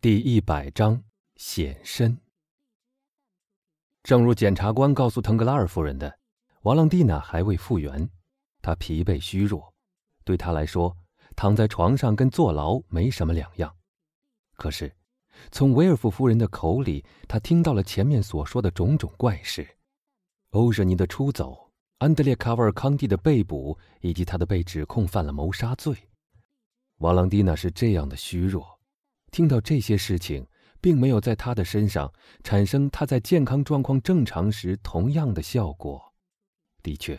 第一百章显身。正如检察官告诉腾格拉尔夫人的，瓦朗蒂娜还未复原，她疲惫虚弱，对她来说，躺在床上跟坐牢没什么两样。可是，从维尔夫夫人的口里，她听到了前面所说的种种怪事：欧热尼的出走，安德烈卡瓦尔康蒂的被捕，以及他的被指控犯了谋杀罪。瓦朗蒂娜是这样的虚弱。听到这些事情，并没有在他的身上产生他在健康状况正常时同样的效果。的确，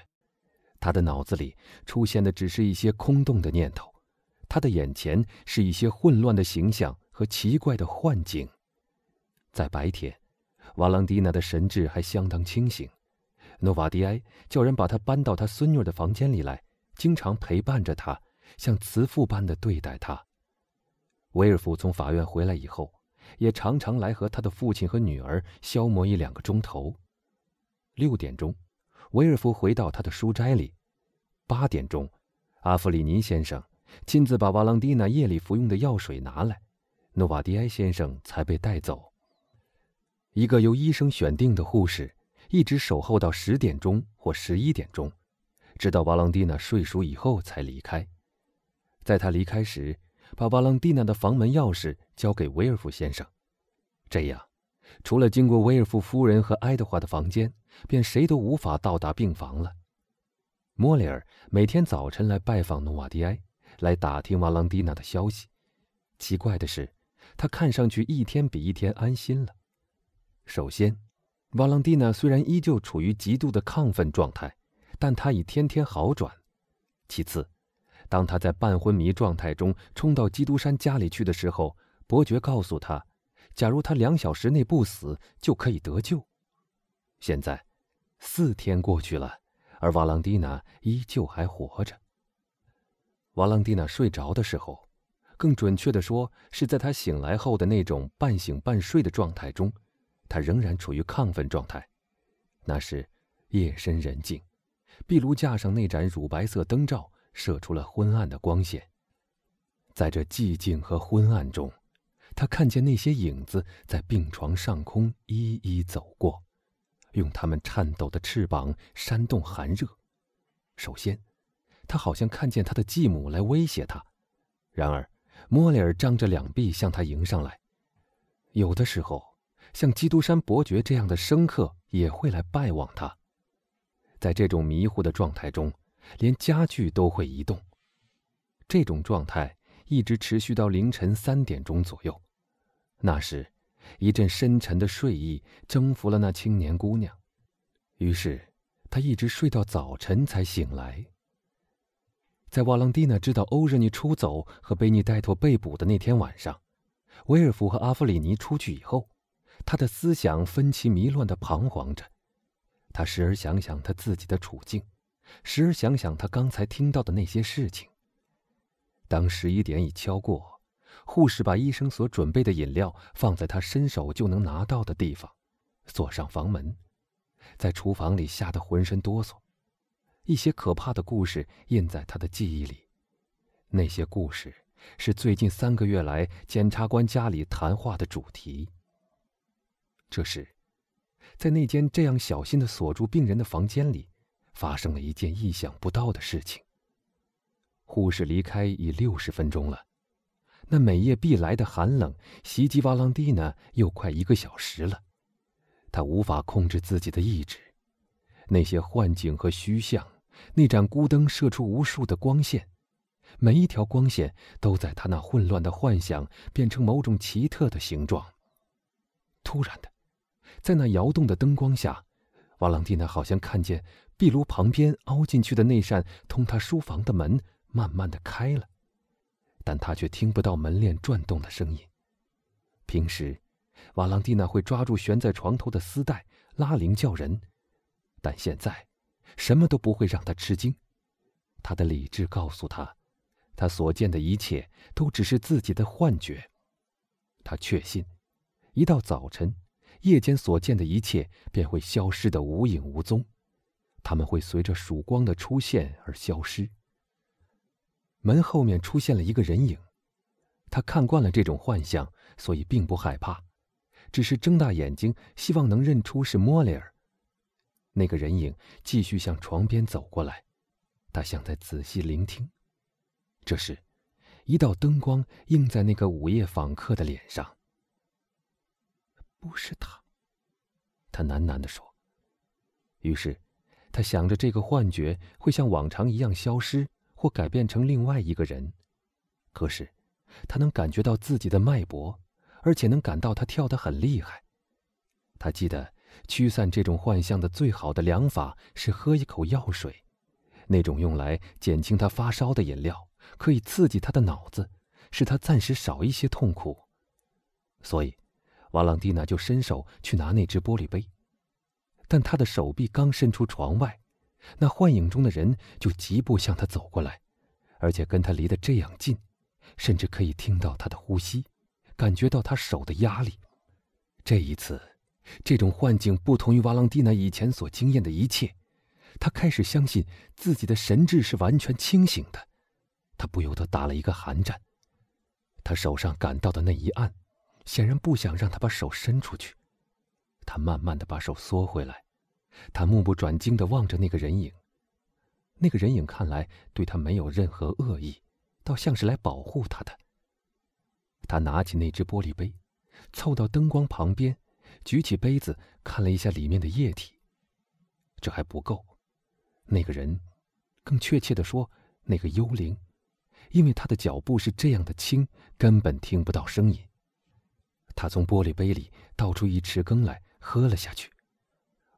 他的脑子里出现的只是一些空洞的念头，他的眼前是一些混乱的形象和奇怪的幻境。在白天，瓦朗蒂娜的神智还相当清醒。诺瓦迪埃叫人把他搬到他孙女的房间里来，经常陪伴着他，像慈父般的对待他。威尔福从法院回来以后，也常常来和他的父亲和女儿消磨一两个钟头。六点钟，威尔夫回到他的书斋里；八点钟，阿弗里尼先生亲自把瓦朗蒂娜夜里服用的药水拿来，诺瓦迪埃先生才被带走。一个由医生选定的护士一直守候到十点钟或十一点钟，直到瓦朗蒂娜睡熟以后才离开。在他离开时。把瓦朗蒂娜的房门钥匙交给威尔夫先生，这样，除了经过威尔夫夫人和爱德华的房间，便谁都无法到达病房了。莫里尔每天早晨来拜访努瓦迪埃，来打听瓦朗蒂娜的消息。奇怪的是，他看上去一天比一天安心了。首先，瓦朗蒂娜虽然依旧处于极度的亢奋状态，但她已天天好转。其次，当他在半昏迷状态中冲到基督山家里去的时候，伯爵告诉他，假如他两小时内不死，就可以得救。现在，四天过去了，而瓦朗蒂娜依旧还活着。瓦朗蒂娜睡着的时候，更准确的说，是在他醒来后的那种半醒半睡的状态中，他仍然处于亢奋状态。那时，夜深人静，壁炉架上那盏乳白色灯罩。射出了昏暗的光线。在这寂静和昏暗中，他看见那些影子在病床上空一一走过，用他们颤抖的翅膀扇动寒热。首先，他好像看见他的继母来威胁他；然而，莫里尔张着两臂向他迎上来。有的时候，像基督山伯爵这样的生客也会来拜望他。在这种迷糊的状态中。连家具都会移动。这种状态一直持续到凌晨三点钟左右。那时，一阵深沉的睡意征服了那青年姑娘，于是她一直睡到早晨才醒来。在瓦朗蒂娜知道欧热尼出走和贝尼戴托被捕的那天晚上，威尔夫和阿弗里尼出去以后，他的思想分歧迷乱的彷徨着。他时而想想他自己的处境。时而想想他刚才听到的那些事情。当十一点已敲过，护士把医生所准备的饮料放在他伸手就能拿到的地方，锁上房门，在厨房里吓得浑身哆嗦。一些可怕的故事印在他的记忆里，那些故事是最近三个月来检察官家里谈话的主题。这时，在那间这样小心的锁住病人的房间里。发生了一件意想不到的事情。护士离开已六十分钟了，那每夜必来的寒冷袭击瓦朗蒂娜又快一个小时了。他无法控制自己的意志，那些幻境和虚像，那盏孤灯射出无数的光线，每一条光线都在他那混乱的幻想变成某种奇特的形状。突然的，在那摇动的灯光下，瓦朗蒂娜好像看见。壁炉旁边凹进去的那扇通他书房的门慢慢的开了，但他却听不到门链转动的声音。平时，瓦朗蒂娜会抓住悬在床头的丝带拉铃叫人，但现在，什么都不会让他吃惊。他的理智告诉他，他所见的一切都只是自己的幻觉。他确信，一到早晨，夜间所见的一切便会消失的无影无踪。他们会随着曙光的出现而消失。门后面出现了一个人影，他看惯了这种幻象，所以并不害怕，只是睁大眼睛，希望能认出是莫雷尔。那个人影继续向床边走过来，他想再仔细聆听。这时，一道灯光映在那个午夜访客的脸上。不是他，他喃喃地说。于是，他想着这个幻觉会像往常一样消失，或改变成另外一个人。可是，他能感觉到自己的脉搏，而且能感到他跳得很厉害。他记得驱散这种幻象的最好的良法是喝一口药水，那种用来减轻他发烧的饮料，可以刺激他的脑子，使他暂时少一些痛苦。所以，瓦朗蒂娜就伸手去拿那只玻璃杯。但他的手臂刚伸出床外，那幻影中的人就疾步向他走过来，而且跟他离得这样近，甚至可以听到他的呼吸，感觉到他手的压力。这一次，这种幻境不同于瓦朗蒂娜以前所经验的一切，他开始相信自己的神智是完全清醒的。他不由得打了一个寒战。他手上感到的那一按，显然不想让他把手伸出去。他慢慢的把手缩回来，他目不转睛的望着那个人影。那个人影看来对他没有任何恶意，倒像是来保护他的。他拿起那只玻璃杯，凑到灯光旁边，举起杯子看了一下里面的液体。这还不够，那个人，更确切的说，那个幽灵，因为他的脚步是这样的轻，根本听不到声音。他从玻璃杯里倒出一匙羹来。喝了下去，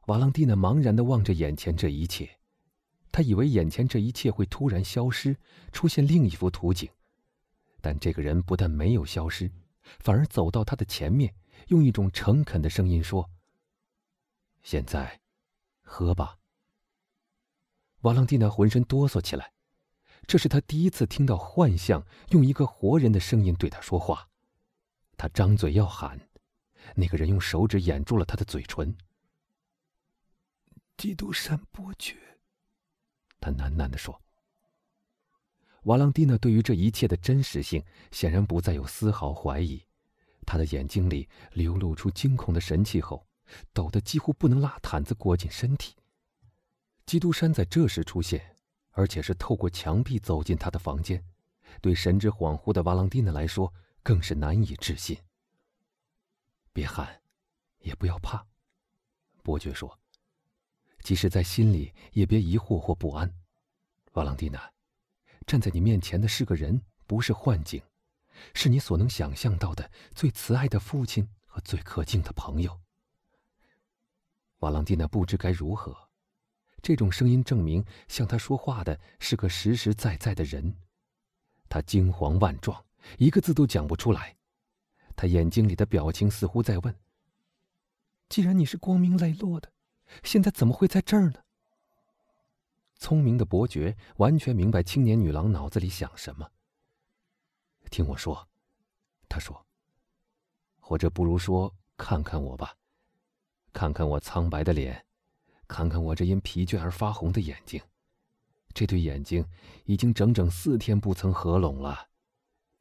瓦朗蒂娜茫然的望着眼前这一切，他以为眼前这一切会突然消失，出现另一幅图景，但这个人不但没有消失，反而走到他的前面，用一种诚恳的声音说：“现在，喝吧。”瓦朗蒂娜浑身哆嗦起来，这是他第一次听到幻象用一个活人的声音对他说话，他张嘴要喊。那个人用手指掩住了他的嘴唇。基督山伯爵，他喃喃地说。瓦朗蒂娜对于这一切的真实性显然不再有丝毫怀疑，他的眼睛里流露出惊恐的神气后，抖得几乎不能拉毯子裹紧身体。基督山在这时出现，而且是透过墙壁走进他的房间，对神志恍惚的瓦朗蒂娜来说更是难以置信。别喊，也不要怕，伯爵说。即使在心里，也别疑惑或不安。瓦朗蒂娜，站在你面前的是个人，不是幻境，是你所能想象到的最慈爱的父亲和最可敬的朋友。瓦朗蒂娜不知该如何，这种声音证明向他说话的是个实实在在的人。他惊惶万状，一个字都讲不出来。他眼睛里的表情似乎在问：“既然你是光明磊落的，现在怎么会在这儿呢？”聪明的伯爵完全明白青年女郎脑子里想什么。听我说，他说：“或者不如说，看看我吧，看看我苍白的脸，看看我这因疲倦而发红的眼睛。这对眼睛已经整整四天不曾合拢了，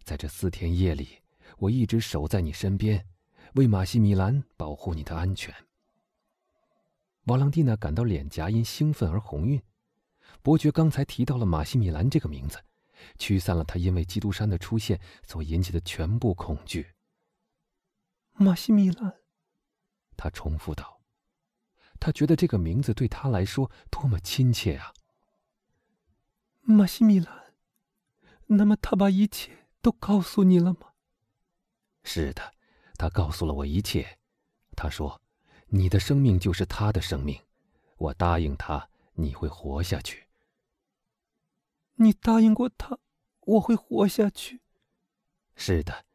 在这四天夜里。”我一直守在你身边，为马西米兰保护你的安全。瓦朗蒂娜感到脸颊因兴奋而红晕。伯爵刚才提到了马西米兰这个名字，驱散了他因为基督山的出现所引起的全部恐惧。马西米兰，他重复道。他觉得这个名字对他来说多么亲切啊！马西米兰，那么他把一切都告诉你了吗？是的，他告诉了我一切。他说：“你的生命就是他的生命，我答应他你会活下去。”你答应过他，我会活下去。是的。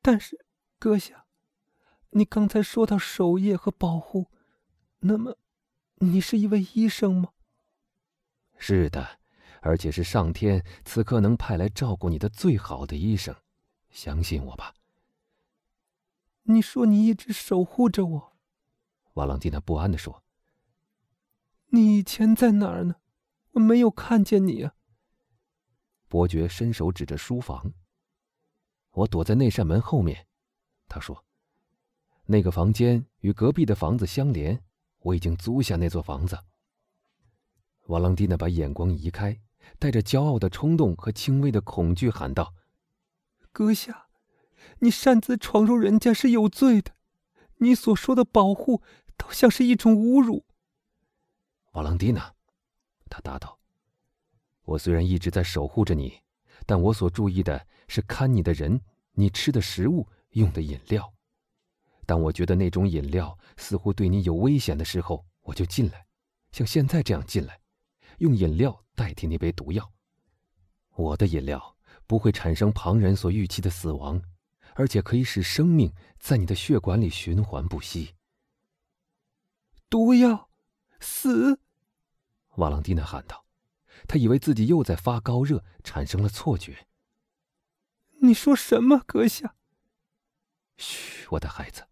但是，阁下，你刚才说到守夜和保护，那么，你是一位医生吗？是的，而且是上天此刻能派来照顾你的最好的医生。相信我吧。你说你一直守护着我，瓦朗蒂娜不安的说。你以前在哪儿呢？我没有看见你啊。伯爵伸手指着书房，我躲在那扇门后面。他说：“那个房间与隔壁的房子相连，我已经租下那座房子。”瓦朗蒂娜把眼光移开，带着骄傲的冲动和轻微的恐惧喊道：“阁下，你擅自闯入人家是有罪的，你所说的保护，倒像是一种侮辱。”瓦朗蒂娜，他答道：“我虽然一直在守护着你，但我所注意的是看你的人，你吃的食物，用的饮料。当我觉得那种饮料似乎对你有危险的时候，我就进来，像现在这样进来。”用饮料代替那杯毒药。我的饮料不会产生旁人所预期的死亡，而且可以使生命在你的血管里循环不息。毒药，死！瓦朗蒂娜喊道，他以为自己又在发高热，产生了错觉。你说什么，阁下？嘘，我的孩子。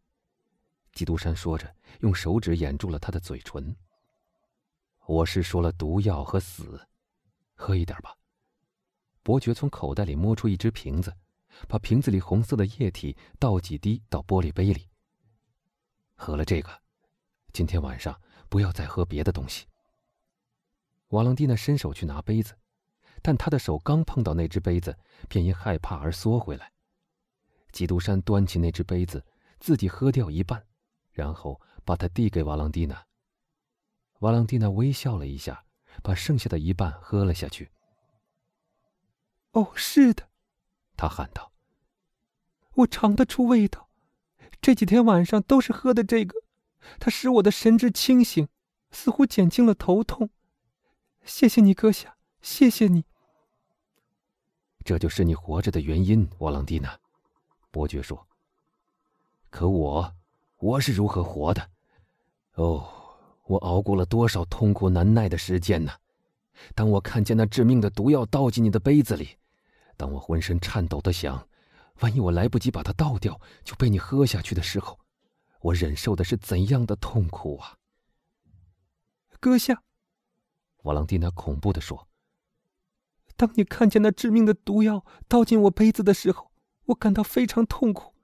基督山说着，用手指掩住了他的嘴唇。我是说了毒药和死，喝一点吧。伯爵从口袋里摸出一只瓶子，把瓶子里红色的液体倒几滴到玻璃杯里。喝了这个，今天晚上不要再喝别的东西。瓦朗蒂娜伸手去拿杯子，但他的手刚碰到那只杯子，便因害怕而缩回来。基督山端起那只杯子，自己喝掉一半，然后把它递给瓦朗蒂娜。瓦朗蒂娜微笑了一下，把剩下的一半喝了下去。哦，是的，他喊道：“我尝得出味道。这几天晚上都是喝的这个，它使我的神志清醒，似乎减轻了头痛。谢谢你，阁下，谢谢你。这就是你活着的原因，瓦朗蒂娜。”伯爵说。“可我，我是如何活的？哦。”我熬过了多少痛苦难耐的时间呢？当我看见那致命的毒药倒进你的杯子里，当我浑身颤抖的想，万一我来不及把它倒掉就被你喝下去的时候，我忍受的是怎样的痛苦啊！阁下，瓦朗蒂娜恐怖的说：“当你看见那致命的毒药倒进我杯子的时候，我感到非常痛苦。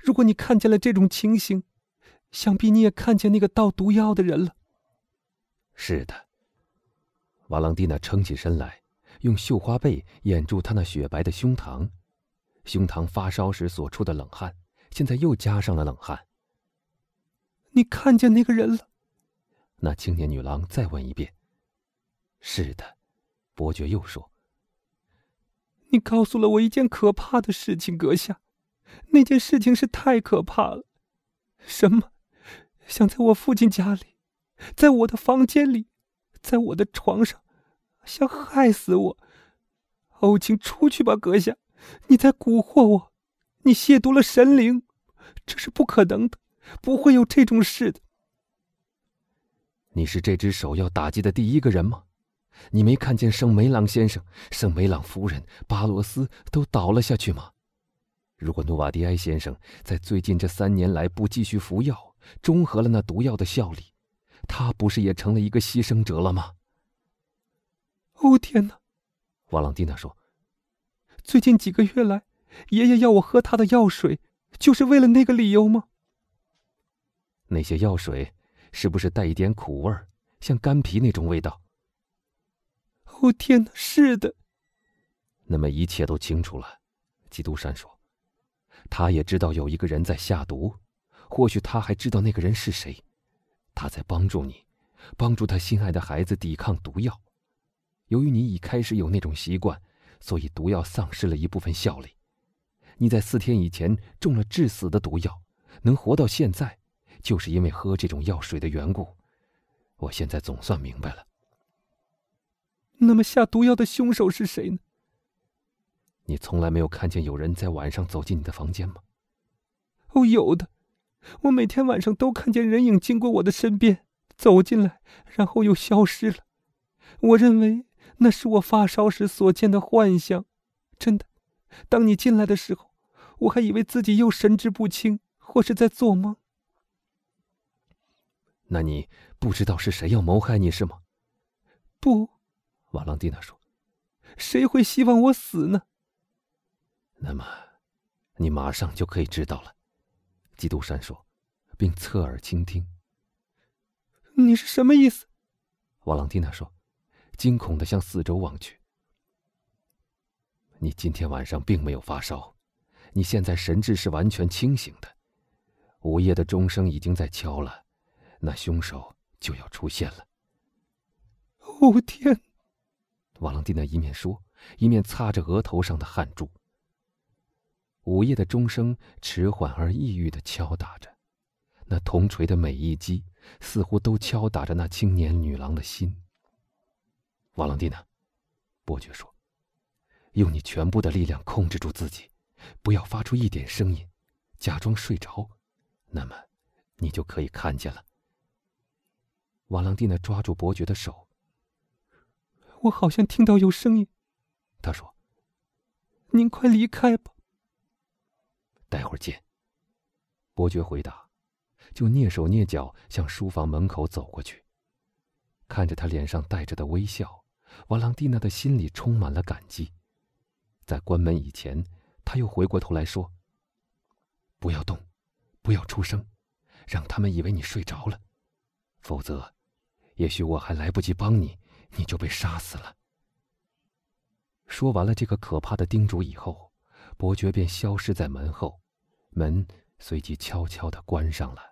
如果你看见了这种情形，”想必你也看见那个倒毒药的人了。是的。瓦朗蒂娜撑起身来，用绣花被掩住她那雪白的胸膛，胸膛发烧时所出的冷汗，现在又加上了冷汗。你看见那个人了？那青年女郎再问一遍。是的，伯爵又说。你告诉了我一件可怕的事情，阁下，那件事情是太可怕了。什么？想在我父亲家里，在我的房间里，在我的床上，想害死我！哦，请出去吧，阁下！你在蛊惑我，你亵渎了神灵，这是不可能的，不会有这种事的。你是这只手要打击的第一个人吗？你没看见圣梅朗先生、圣梅朗夫人、巴罗斯都倒了下去吗？如果努瓦迪埃先生在最近这三年来不继续服药，中和了那毒药的效力，他不是也成了一个牺牲者了吗？哦天哪！瓦朗蒂娜说：“最近几个月来，爷爷要我喝他的药水，就是为了那个理由吗？那些药水是不是带一点苦味儿，像干皮那种味道？”哦天哪！是的。那么一切都清楚了，基督山说：“他也知道有一个人在下毒。”或许他还知道那个人是谁，他在帮助你，帮助他心爱的孩子抵抗毒药。由于你已开始有那种习惯，所以毒药丧失了一部分效力。你在四天以前中了致死的毒药，能活到现在，就是因为喝这种药水的缘故。我现在总算明白了。那么下毒药的凶手是谁呢？你从来没有看见有人在晚上走进你的房间吗？哦，有的。我每天晚上都看见人影经过我的身边，走进来，然后又消失了。我认为那是我发烧时所见的幻象。真的，当你进来的时候，我还以为自己又神志不清，或是在做梦。那你不知道是谁要谋害你是吗？不，瓦朗蒂娜说：“谁会希望我死呢？”那么，你马上就可以知道了。”基督山说，并侧耳倾听。“你是什么意思？”瓦朗蒂娜说，惊恐的向四周望去。“你今天晚上并没有发烧，你现在神志是完全清醒的。午夜的钟声已经在敲了，那凶手就要出现了。”哦天！瓦朗蒂娜一面说，一面擦着额头上的汗珠。午夜的钟声迟缓而抑郁的敲打着，那铜锤的每一击似乎都敲打着那青年女郎的心。瓦朗蒂娜，伯爵说：“用你全部的力量控制住自己，不要发出一点声音，假装睡着，那么你就可以看见了。”瓦朗蒂娜抓住伯爵的手。我好像听到有声音，他说：“您快离开吧。”待会儿见。伯爵回答，就蹑手蹑脚向书房门口走过去。看着他脸上带着的微笑，瓦朗蒂娜的心里充满了感激。在关门以前，他又回过头来说：“不要动，不要出声，让他们以为你睡着了，否则，也许我还来不及帮你。”你就被杀死了。说完了这个可怕的叮嘱以后，伯爵便消失在门后，门随即悄悄地关上了。